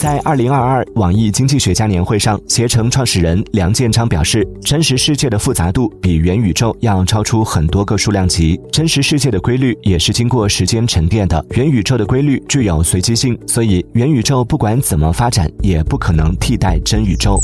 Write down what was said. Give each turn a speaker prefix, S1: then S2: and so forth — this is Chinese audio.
S1: 在二零二二网易经济学家年会上携程创始人梁建章表示真实世界的复杂度比元宇宙要超出很多个数量级真实世界的规律也是经过时间沉淀的。元宇宙的规律具有随机性所以元宇宙不管怎么发展也不可能替代真宇宙。